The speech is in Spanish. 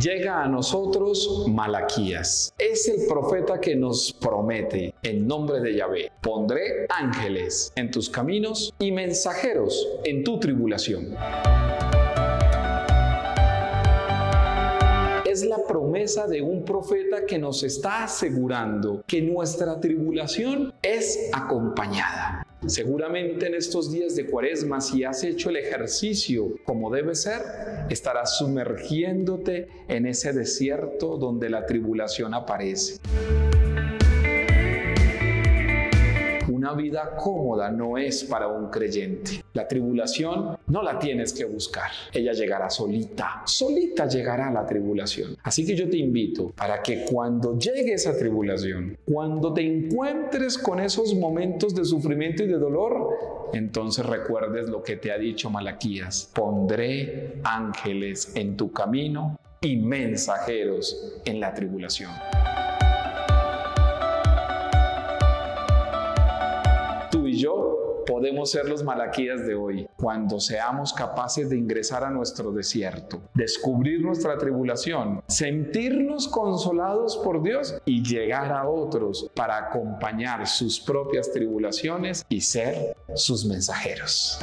llega a nosotros Malaquías. Es el profeta que nos promete en nombre de Yahvé, pondré ángeles en tus caminos y mensajeros en tu tribulación. es la promesa de un profeta que nos está asegurando que nuestra tribulación es acompañada. Seguramente en estos días de cuaresma, si has hecho el ejercicio como debe ser, estarás sumergiéndote en ese desierto donde la tribulación aparece. Una vida cómoda no es para un creyente. La tribulación no la tienes que buscar. Ella llegará solita. Solita llegará la tribulación. Así que yo te invito para que cuando llegue esa tribulación, cuando te encuentres con esos momentos de sufrimiento y de dolor, entonces recuerdes lo que te ha dicho Malaquías. Pondré ángeles en tu camino y mensajeros en la tribulación. Yo podemos ser los malaquías de hoy cuando seamos capaces de ingresar a nuestro desierto, descubrir nuestra tribulación, sentirnos consolados por Dios y llegar a otros para acompañar sus propias tribulaciones y ser sus mensajeros.